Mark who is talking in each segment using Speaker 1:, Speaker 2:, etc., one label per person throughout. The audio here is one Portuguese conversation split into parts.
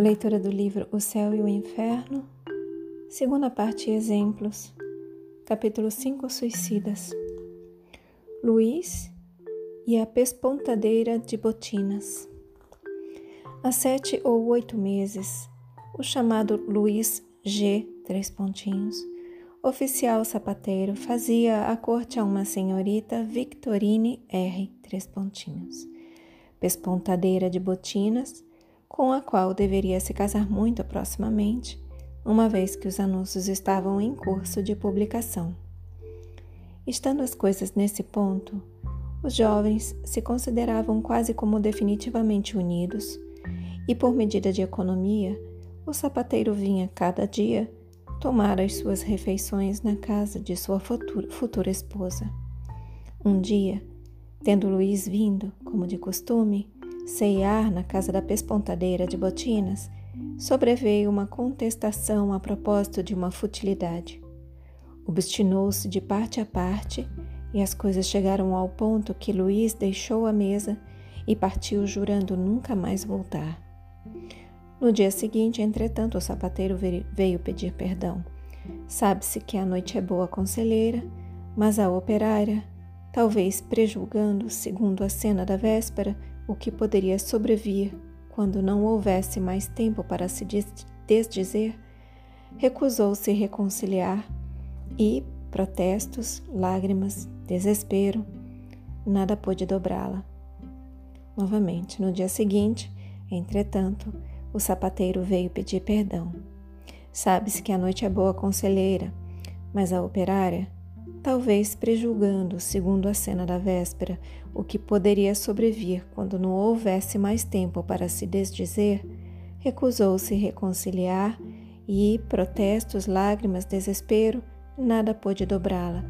Speaker 1: Leitura do livro O Céu e o Inferno, segunda parte Exemplos, capítulo 5 Suicidas. Luiz e a Pespontadeira de Botinas. Há sete ou oito meses, o chamado Luiz G. Três pontinhos, oficial sapateiro, fazia a corte a uma senhorita Victorine R. Três pontinhos, pespontadeira de botinas com a qual deveria se casar muito proximamente, uma vez que os anúncios estavam em curso de publicação. Estando as coisas nesse ponto, os jovens se consideravam quase como definitivamente unidos, e por medida de economia, o sapateiro vinha cada dia tomar as suas refeições na casa de sua futura, futura esposa. Um dia, tendo Luiz vindo, como de costume, ceiar na casa da pespontadeira de botinas, sobreveio uma contestação a propósito de uma futilidade. Obstinou-se de parte a parte e as coisas chegaram ao ponto que Luiz deixou a mesa e partiu jurando nunca mais voltar. No dia seguinte, entretanto, o sapateiro veio pedir perdão. Sabe-se que a noite é boa conselheira, mas a operária, talvez prejulgando, segundo a cena da véspera, o que poderia sobrevir quando não houvesse mais tempo para se desdizer, recusou-se reconciliar e protestos, lágrimas, desespero, nada pôde dobrá-la. Novamente, no dia seguinte, entretanto, o sapateiro veio pedir perdão. Sabe-se que a noite é boa conselheira, mas a operária talvez prejulgando, segundo a cena da véspera, o que poderia sobrevir quando não houvesse mais tempo para se desdizer, recusou-se reconciliar e, protestos, lágrimas, desespero, nada pôde dobrá-la.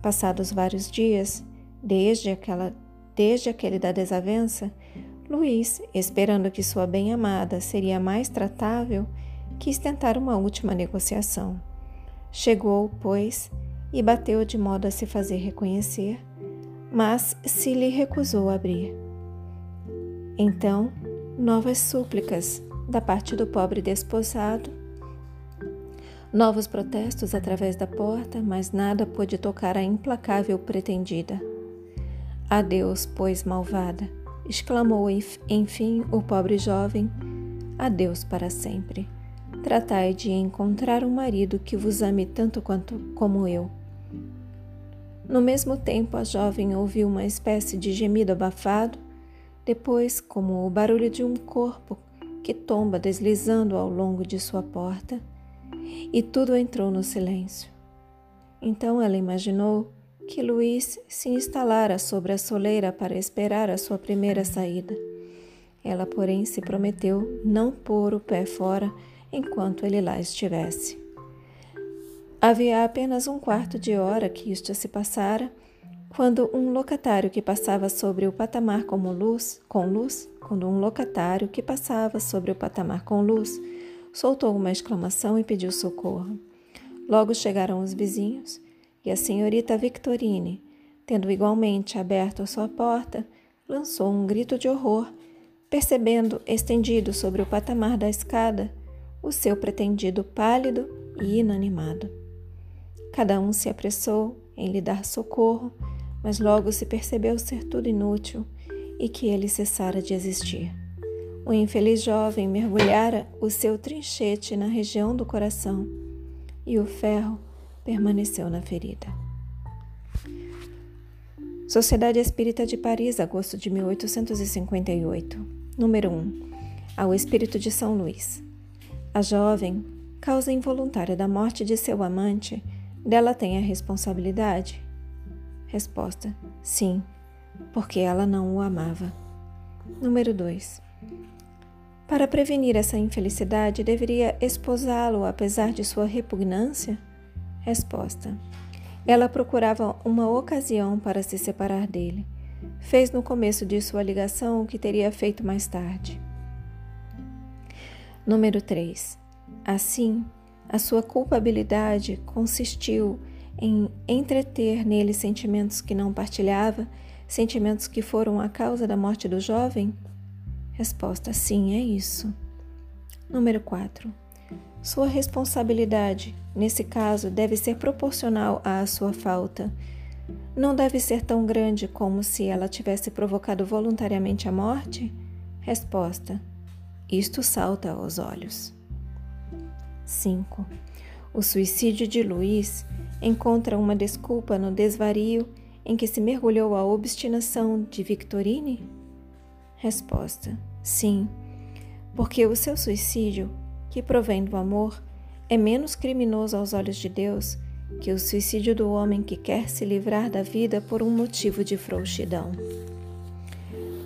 Speaker 1: Passados vários dias, desde, aquela, desde aquele da desavença, Luiz, esperando que sua bem-amada seria mais tratável, quis tentar uma última negociação. Chegou, pois, e bateu de modo a se fazer reconhecer, mas se lhe recusou abrir. Então, novas súplicas da parte do pobre desposado, novos protestos através da porta, mas nada pôde tocar a implacável pretendida. Adeus, pois, malvada, exclamou enfim o pobre jovem. Adeus para sempre. Tratai de encontrar um marido que vos ame tanto quanto como eu no mesmo tempo, a jovem ouviu uma espécie de gemido abafado, depois, como o barulho de um corpo que tomba deslizando ao longo de sua porta, e tudo entrou no silêncio. Então ela imaginou que Luiz se instalara sobre a soleira para esperar a sua primeira saída. Ela, porém, se prometeu não pôr o pé fora enquanto ele lá estivesse. Havia apenas um quarto de hora que isto se passara, quando um locatário que passava sobre o patamar com luz, com luz, quando um locatário que passava sobre o patamar com luz, soltou uma exclamação e pediu socorro. Logo chegaram os vizinhos e a senhorita Victorine, tendo igualmente aberto a sua porta, lançou um grito de horror, percebendo estendido sobre o patamar da escada o seu pretendido pálido e inanimado. Cada um se apressou em lhe dar socorro, mas logo se percebeu ser tudo inútil e que ele cessara de existir. O infeliz jovem mergulhara o seu trinchete na região do coração e o ferro permaneceu na ferida. Sociedade Espírita de Paris, agosto de 1858. Número 1. Ao Espírito de São Luís. A jovem, causa involuntária da morte de seu amante, dela tem a responsabilidade? Resposta: Sim, porque ela não o amava. Número 2. Para prevenir essa infelicidade, deveria esposá-lo apesar de sua repugnância? Resposta: Ela procurava uma ocasião para se separar dele. Fez no começo de sua ligação o que teria feito mais tarde. Número 3. Assim, a sua culpabilidade consistiu em entreter nele sentimentos que não partilhava, sentimentos que foram a causa da morte do jovem? Resposta: sim, é isso. Número 4. Sua responsabilidade, nesse caso, deve ser proporcional à sua falta. Não deve ser tão grande como se ela tivesse provocado voluntariamente a morte? Resposta: Isto salta aos olhos. 5. O suicídio de Luiz encontra uma desculpa no desvario em que se mergulhou a obstinação de Victorine? Resposta: Sim, porque o seu suicídio, que provém do amor, é menos criminoso aos olhos de Deus que o suicídio do homem que quer se livrar da vida por um motivo de frouxidão.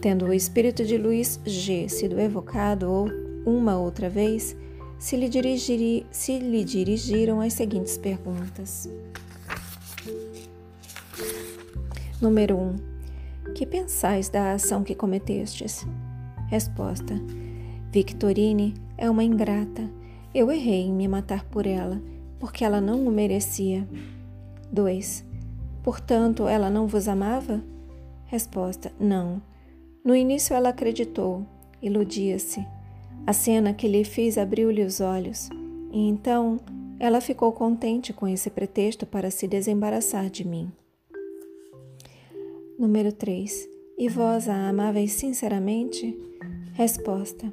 Speaker 1: Tendo o espírito de Luiz G sido evocado uma outra vez, se lhe, se lhe dirigiram as seguintes perguntas. Número 1. Um, que pensais da ação que cometestes? Resposta: Victorine é uma ingrata. Eu errei em me matar por ela, porque ela não o merecia. 2. Portanto, ela não vos amava? Resposta: Não. No início ela acreditou, iludia-se. A cena que lhe fiz abriu-lhe os olhos, e então ela ficou contente com esse pretexto para se desembaraçar de mim. Número 3. E vós a amáveis sinceramente? Resposta: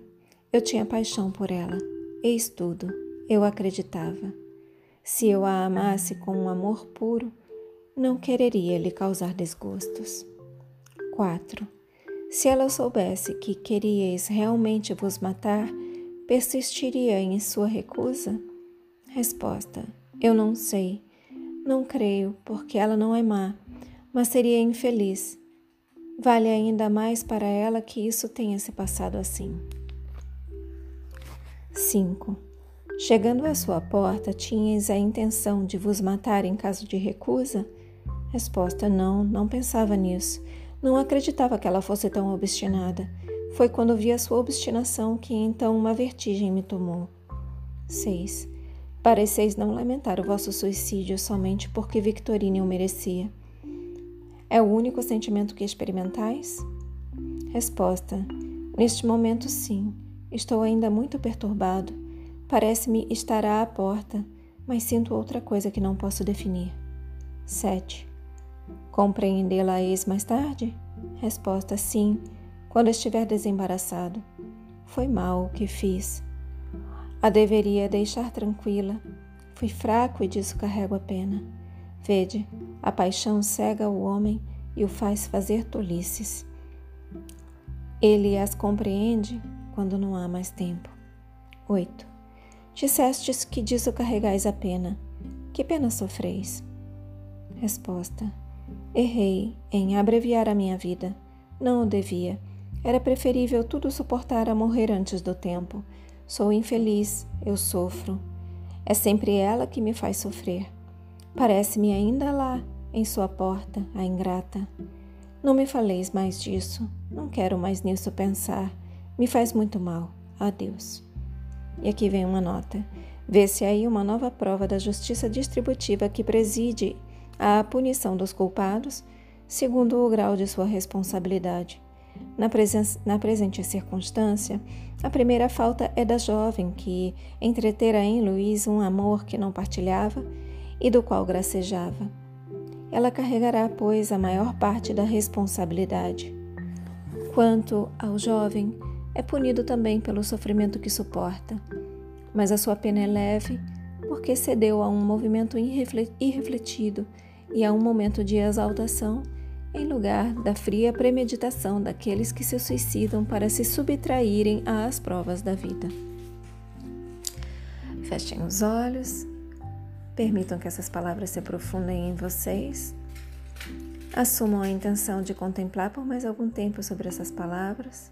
Speaker 1: Eu tinha paixão por ela. Eis tudo. Eu acreditava. Se eu a amasse com um amor puro, não quereria lhe causar desgostos. 4. Se ela soubesse que queríeis realmente vos matar, persistiria em sua recusa? Resposta: Eu não sei. Não creio, porque ela não é má, mas seria infeliz. Vale ainda mais para ela que isso tenha se passado assim. 5. Chegando à sua porta, tinhas a intenção de vos matar em caso de recusa? Resposta: Não, não pensava nisso. Não acreditava que ela fosse tão obstinada. Foi quando vi a sua obstinação que então uma vertigem me tomou. 6. Pareceis não lamentar o vosso suicídio somente porque Victorine o merecia. É o único sentimento que experimentais? Resposta: Neste momento, sim. Estou ainda muito perturbado. Parece-me estar à porta, mas sinto outra coisa que não posso definir. 7. Compreendê-la-eis mais tarde? Resposta: sim, quando estiver desembaraçado. Foi mal o que fiz. A deveria deixar tranquila. Fui fraco e disso carrego a pena. Vede, a paixão cega o homem e o faz fazer tolices. Ele as compreende quando não há mais tempo. 8. Dissestes que disso carregais a pena. Que pena sofreis? Resposta: Errei em abreviar a minha vida. Não o devia. Era preferível tudo suportar a morrer antes do tempo. Sou infeliz, eu sofro. É sempre ela que me faz sofrer. Parece-me ainda lá, em sua porta, a ingrata. Não me faleis mais disso. Não quero mais nisso pensar. Me faz muito mal. Adeus. E aqui vem uma nota. Vê-se aí uma nova prova da justiça distributiva que preside à punição dos culpados, segundo o grau de sua responsabilidade. Na, na, presente circunstância, a primeira falta é da jovem que entretera em Luiz um amor que não partilhava e do qual gracejava. Ela carregará, pois, a maior parte da responsabilidade. Quanto ao jovem, é punido também pelo sofrimento que suporta, mas a sua pena é leve porque cedeu a um movimento irrefletido e a um momento de exaltação, em lugar da fria premeditação daqueles que se suicidam para se subtraírem às provas da vida. Fechem os olhos, permitam que essas palavras se aprofundem em vocês. Assumam a intenção de contemplar por mais algum tempo sobre essas palavras.